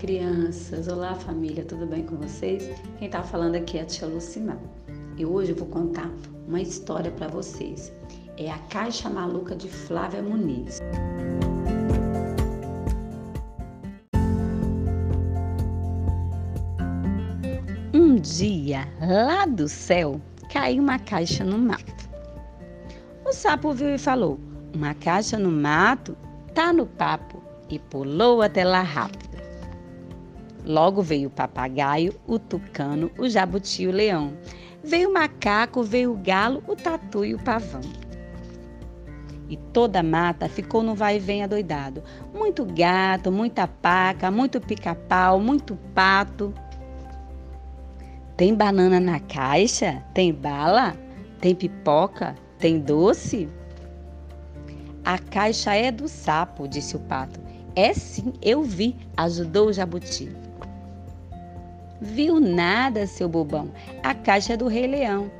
crianças! Olá, família! Tudo bem com vocês? Quem está falando aqui é a tia Lucimar. E hoje eu vou contar uma história para vocês. É a Caixa Maluca de Flávia Muniz. Um dia, lá do céu, caiu uma caixa no mato. O sapo viu e falou: Uma caixa no mato tá no papo e pulou até lá rápido. Logo veio o papagaio, o tucano, o jabuti o leão. Veio o macaco, veio o galo, o tatu e o pavão. E toda a mata ficou no vai e vem adoidado. Muito gato, muita paca, muito pica-pau, muito pato. Tem banana na caixa? Tem bala? Tem pipoca? Tem doce? A caixa é do sapo, disse o pato. É sim, eu vi, ajudou o jabuti. Viu nada, seu bobão. A caixa é do Rei Leão.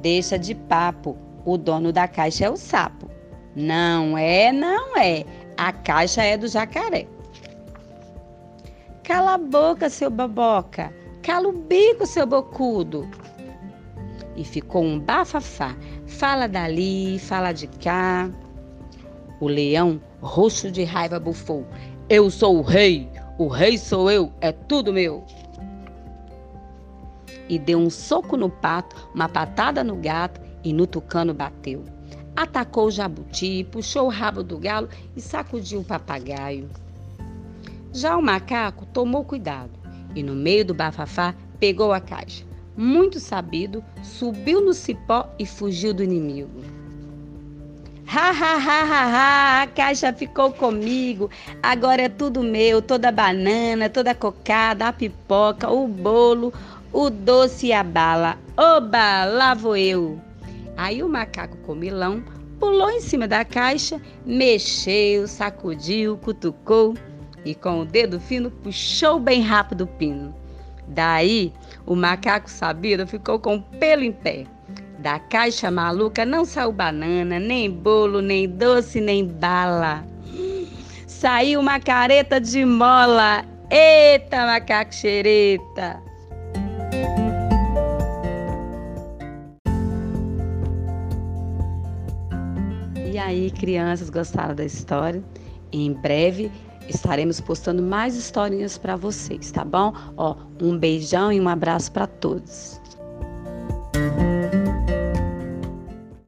Deixa de papo. O dono da caixa é o sapo. Não é, não é. A caixa é do jacaré. Cala a boca, seu baboca. Cala o bico, seu bocudo. E ficou um bafafá. Fala dali, fala de cá. O leão, roxo de raiva, bufou: Eu sou o rei, o rei sou eu, é tudo meu. E deu um soco no pato, uma patada no gato e no tucano bateu. Atacou o jabuti, puxou o rabo do galo e sacudiu o papagaio. Já o macaco tomou cuidado e, no meio do bafafá, pegou a caixa. Muito sabido, subiu no cipó e fugiu do inimigo. Ha, ha, ha, ha, ha, a caixa ficou comigo. Agora é tudo meu, toda a banana, toda a cocada, a pipoca, o bolo, o doce e a bala. Oba, lá vou eu. Aí o macaco comilão pulou em cima da caixa, mexeu, sacudiu, cutucou e com o dedo fino puxou bem rápido o pino. Daí o macaco sabido ficou com o pelo em pé. Da caixa maluca não saiu banana, nem bolo, nem doce, nem bala. Saiu uma careta de mola. Eita, macaco xereta! E aí, crianças, gostaram da história? Em breve estaremos postando mais historinhas para vocês, tá bom? Ó, um beijão e um abraço para todos.